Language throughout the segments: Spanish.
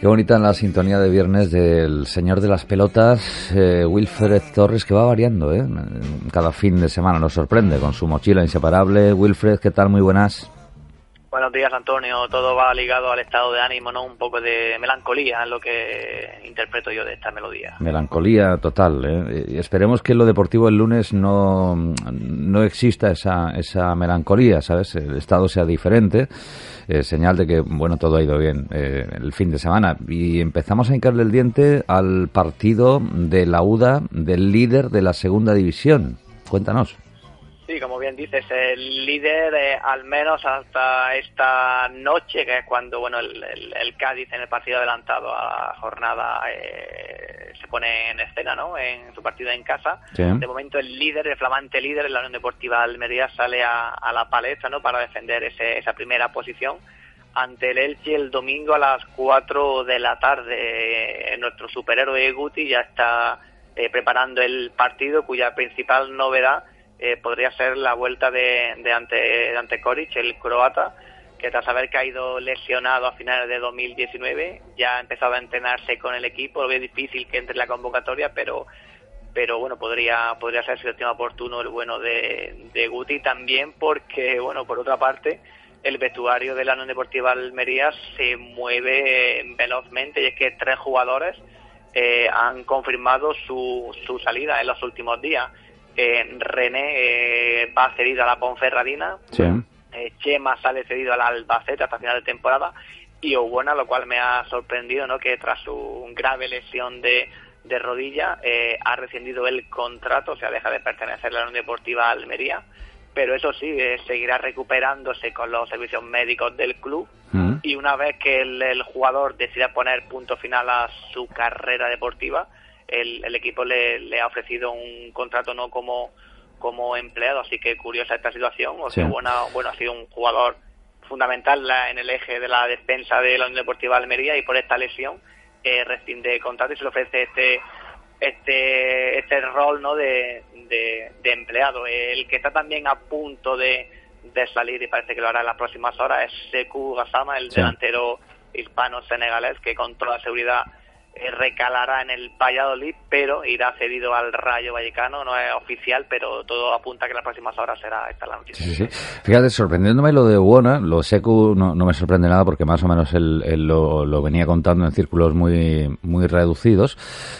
Qué bonita la sintonía de viernes del señor de las pelotas, eh, Wilfred Torres, que va variando, ¿eh? Cada fin de semana nos sorprende con su mochila inseparable. Wilfred, ¿qué tal? Muy buenas. Buenos días, Antonio. Todo va ligado al estado de ánimo, ¿no? Un poco de melancolía es lo que interpreto yo de esta melodía. Melancolía total. ¿eh? Esperemos que en lo deportivo el lunes no, no exista esa, esa melancolía, ¿sabes? El estado sea diferente. Eh, señal de que, bueno, todo ha ido bien eh, el fin de semana. Y empezamos a hincarle el diente al partido de la UDA del líder de la segunda división. Cuéntanos. Sí, como bien dices, el líder, eh, al menos hasta esta noche, que es cuando bueno el, el, Cádiz en el partido adelantado a la jornada eh, se pone en escena, ¿no? En su partido en casa. De momento el líder, el flamante líder, la Unión Deportiva Almería, sale a, la palestra, ¿no? Para defender ese, esa primera posición ante el Elche el domingo a las 4 de la tarde. Nuestro superhéroe Guti ya está eh, preparando el partido, cuya principal novedad eh, podría ser la vuelta de, de, ante, de ante Koric, el croata, que tras haber caído lesionado a finales de 2019 ya ha empezado a entrenarse con el equipo. Lo difícil que entre en la convocatoria, pero pero bueno, podría podría ser el tema oportuno el bueno de, de Guti también porque, bueno, por otra parte, el vestuario de la Unión Deportiva Almería se mueve eh, velozmente y es que tres jugadores eh, han confirmado su, su salida en los últimos días. René eh, va cedido a la Ponferradina, eh, Chema sale cedido al Albacete hasta final de temporada. Y Obuena, lo cual me ha sorprendido, ¿no? que tras su grave lesión de, de rodilla eh, ha rescindido el contrato, o sea, deja de pertenecer a la Unión Deportiva Almería, pero eso sí, seguirá recuperándose con los servicios médicos del club. Mm. y una vez que el jugador decida poner punto final a su carrera deportiva, el, equipo le, ha ofrecido un contrato no como, como empleado, así que curiosa esta situación. O sea, bueno, bueno, ha sido un jugador fundamental en el eje de la defensa de la Unión Deportiva Almería y por esta lesión eh, rescinde contrato y se le ofrece este este este rol no de, de, empleado. El que está también a punto de, de, salir y parece que lo hará en las próximas horas es Sekou Gassama el delantero hispano senegalés que con toda seguridad recalará en el Valladolid, pero irá cedido al Rayo Vallecano, no es oficial, pero todo apunta que en las próximas horas será esta la noticia. Sí, sí. Fíjate, sorprendiéndome lo de Buona, lo Secu no, no, me sorprende nada porque más o menos él, lo, lo, venía contando en círculos muy, muy reducidos.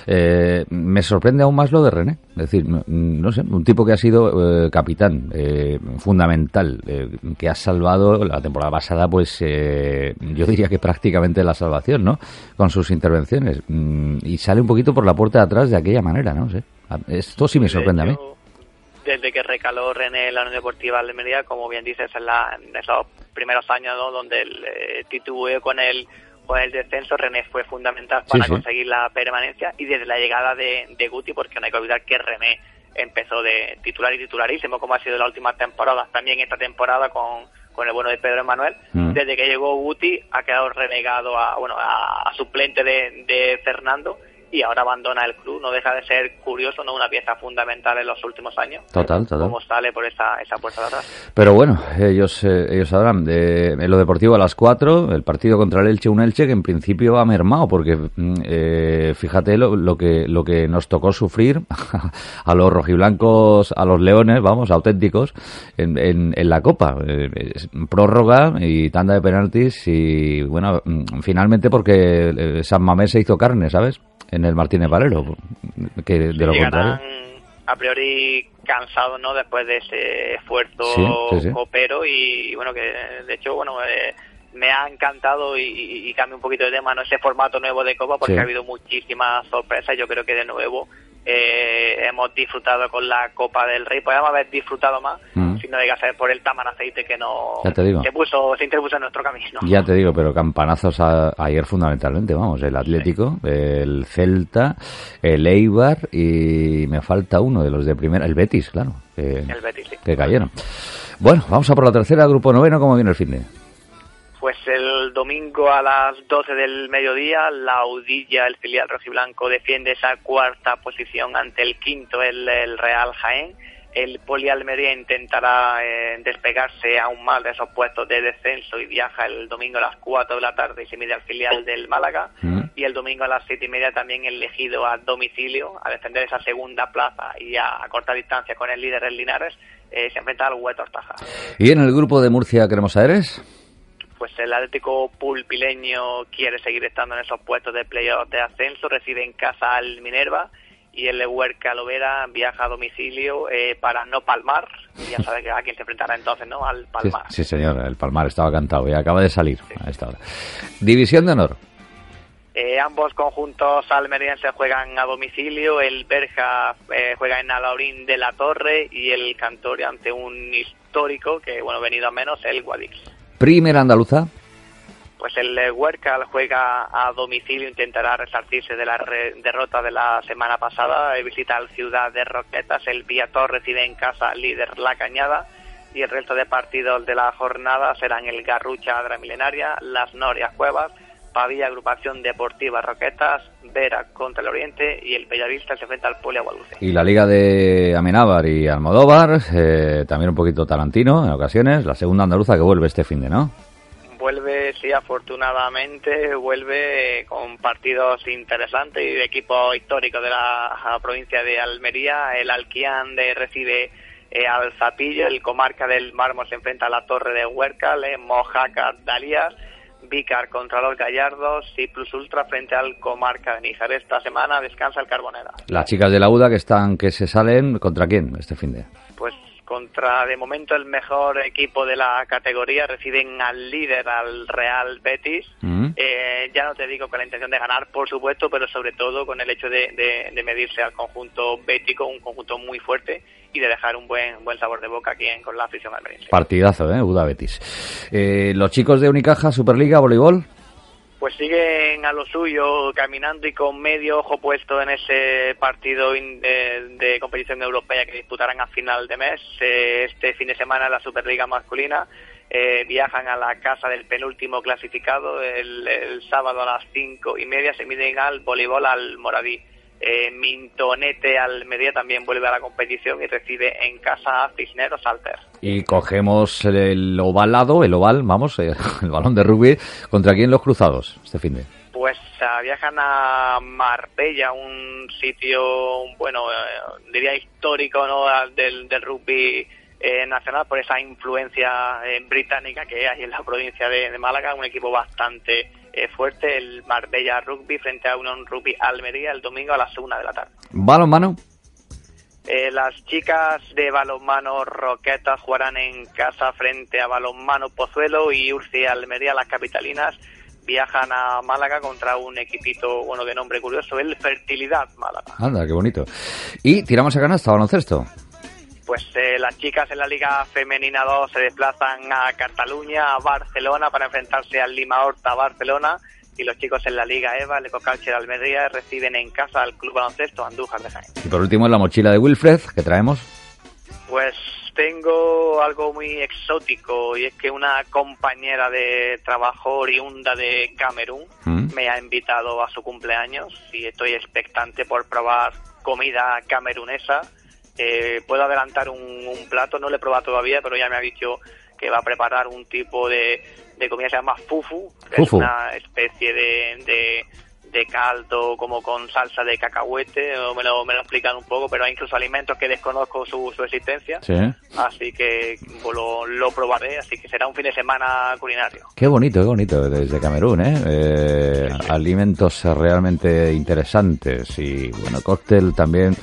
Eh, me sorprende aún más lo de René, es decir, no, sé, un tipo que ha sido eh, capitán, eh, fundamental, eh, que ha salvado la temporada pasada, pues yo diría que prácticamente la salvación, ¿no? Con sus intervenciones Mm, y sale un poquito por la puerta de atrás de aquella manera, ¿no? sé. Esto sí me sorprende a mí. Desde que recaló René en la Unión Deportiva de Almería, como bien dices, en, la, en esos primeros años ¿no? donde el eh, con el con el descenso, René fue fundamental para conseguir la permanencia y desde la llegada de, de Guti, porque no hay que olvidar que René empezó de titular y titularísimo, como ha sido la última temporada, también esta temporada con con el bueno de Pedro Emanuel. Mm. Desde que llegó Guti ha quedado renegado a, bueno, a, suplente de, de Fernando y ahora abandona el club. No deja de ser curioso, no una pieza fundamental en los últimos años. Total, total. Cómo sale por esa, esa puerta de atrás. Pero bueno, ellos eh, ellos sabrán. De, en lo deportivo a las 4, el partido contra el Elche, un Elche que en principio ha mermado, porque mm, eh, fíjate lo, lo, que lo que nos tocó sufrir a los rojiblancos, a los leones, vamos, auténticos, en, en, en la Copa. Eh, prórroga y tanda de penaltis y bueno, mm, finalmente porque eh, San Mamés se hizo carne, ¿sabes? En el Martínez Valero, que de lo contrario. A priori cansado ¿no? Después de ese esfuerzo copero y, bueno, que de hecho, bueno, eh, me ha encantado y, y, cambia un poquito de tema, ¿no? Ese formato nuevo de Copa porque ha habido muchísimas sorpresas. Yo creo que de nuevo eh, hemos disfrutado con la Copa del Rey. Podríamos haber disfrutado más mm. No a ser por el taman aceite que no Se, puso, se interpuso en nuestro camino. Ya te digo, pero campanazos ayer fundamentalmente, vamos, el Atlético, el Celta, el Eibar y me falta uno de los de primera, el Betis, claro. Que, el Betis, Que cayeron. Bueno, vamos a por la tercera, grupo noveno, ¿cómo viene el fin de? Pues el domingo a las 12 del mediodía, la Audilla, el filial rojiblanco, defiende esa cuarta posición ante el quinto, el, Real Jaén. El Poli Almería intentará eh, despegarse aún más de esos puestos de descenso y viaja el domingo a las 4 de la tarde y se mide al filial del Málaga. Mm. Y el domingo a las 7 y media también elegido a domicilio a defender esa segunda plaza y a, a corta distancia con el líder el Linares eh, se enfrenta al Huetor Taja. ¿Y en el grupo de Murcia Cremosa Aires? Pues el Atlético Pulpileño quiere seguir estando en esos puestos de playoff de ascenso, recibe en casa al Minerva y el Huerca Lovera viaja a domicilio eh, para no palmar. Ya sabe que a quién se enfrentará entonces, ¿no? Al Palmar. sí, señor, el Palmar estaba cantado y acaba de salir a esta hora. División de honor. Eh, ambos conjuntos almerienses juegan a domicilio. El Berja eh, juega en Alaurín de la Torre y el Cantoria ante un histórico que, bueno, venido a menos, el Guadix. Primera andaluza. Pues el eh, Huercal juega a domicilio, intentará resarcirse de la re- derrota de la semana pasada, eh, visita al Ciudad de Roquetas, el Viator recibe en casa líder La Cañada y el resto de partidos de la jornada serán el Garrucha Adra Milenaria, Las Norias Cuevas, Pavilla Agrupación Deportiva Roquetas, Vera contra el Oriente y el Bellavista se enfrenta al Poli Agualuce. Y la liga de Amenábar y Almodóvar, eh, también un poquito Tarantino en ocasiones. La segunda andaluza que vuelve este fin de, ¿no? Afortunadamente, vuelve con partidos interesantes y de equipo histórico de la provincia de Almería. El Alquián de recibe eh, al Zapillo, el Comarca del Mármol se enfrenta a la Torre de Huércal, eh, Mojaca Dalías, Vícar contra los Gallardos y Plus Ultra frente al Comarca de Níjar. Esta semana descansa el Carbonera. Las chicas de la UDA que están, que se salen, ¿contra quién este fin de? Pues contra de momento el mejor equipo de la categoría reciben al líder, al Real Betis. Mm. Eh, ya no te digo con la intención de ganar, por supuesto, pero sobre todo con el hecho de, de- de medirse al conjunto bético, un conjunto muy fuerte y de dejar un buen buen sabor de boca aquí en- con la afición almeriense. Partidazo, ¿eh? UDA Betis. Eh, los chicos de Unicaja, Superliga, voleibol. Pues siguen a lo suyo, caminando y con medio ojo puesto en ese partido in- de, competición europea que disputarán a final de mes. Eh, este fin de semana la Superliga masculina eh, viajan a la casa del penúltimo clasificado. El, el sábado a las cinco y media se miden al voleibol al Moradí. Eh, Mintonete Almería también vuelve a la competición y recibe en casa a Cisneros Alter. Y cogemos el ovalado, el oval, vamos, el balón de rugby. ¿Contra quién los cruzados este fin de? Pues ah, viajan a Marbella, un sitio, bueno, eh, diría histórico ¿no? al- del, del rugby eh, nacional por esa influencia eh, británica que hay en la provincia de, de Málaga, un equipo bastante eh, fuerte, el Marbella Rugby frente a Unión Rugby Almería el domingo a las una de la tarde. ¿Balón mano? Eh, las chicas de balonmano Roquetas jugarán en casa frente a balonmano Pozuelo y Urci Almería, las capitalinas, viajan a Málaga contra un equipito bueno de nombre curioso, el Fertilidad Málaga. Anda, qué bonito. Y tiramos a canasta, baloncesto. Pues eh, las chicas en la Liga Femenina 2 se desplazan a Cataluña, a Barcelona para enfrentarse al Lima Horta Barcelona y los chicos en la Liga EVA, el Ecocalche de Almería, reciben en casa al Club Baloncesto Andújar de Jaén. Y por último, en la mochila de Wilfred, que traemos. Pues tengo algo muy exótico y es que una compañera de trabajo oriunda de Camerún Mm. me ha invitado a su cumpleaños y estoy expectante por probar comida camerunesa. Eh, puedo adelantar un, un plato, no lo he probado todavía, pero ya me ha dicho que va a preparar un tipo de, de comida que se llama fufu, que Fufu. es una especie de, de, de caldo como con salsa de cacahuete, o me lo, me lo explican un poco, pero hay incluso alimentos que desconozco su, su existencia, Sí. así que pues, lo, lo probaré, así que será un fin de semana culinario. Qué bonito, qué bonito, desde Camerún, ¿eh? Eh, alimentos realmente interesantes y, bueno, cóctel también,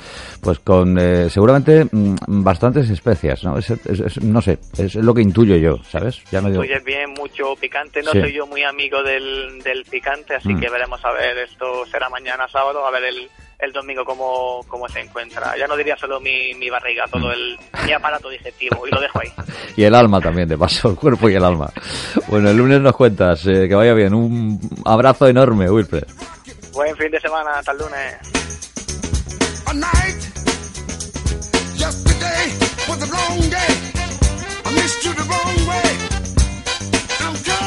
pues con eh, seguramente mm, bastantes especias, ¿no? Es, es- es- no sé, es lo que intuyo yo, ¿sabes? Ya no digo... Bien, mucho picante. No soy yo muy amigo del, del picante, así Mm. que veremos a ver. Esto será mañana sábado, a ver el, el domingo cómo, cómo se encuentra. Ya no diría solo mi, mi barriga, todo el mi aparato digestivo, y lo dejo ahí. Y el alma también, de paso, el cuerpo y el alma. Bueno, el lunes nos cuentas, eh, que vaya bien. Un abrazo enorme, Wilfred. Buen fin de semana, hasta el lunes. A night, yesterday was a long day. I missed you the wrong way. I'm coming.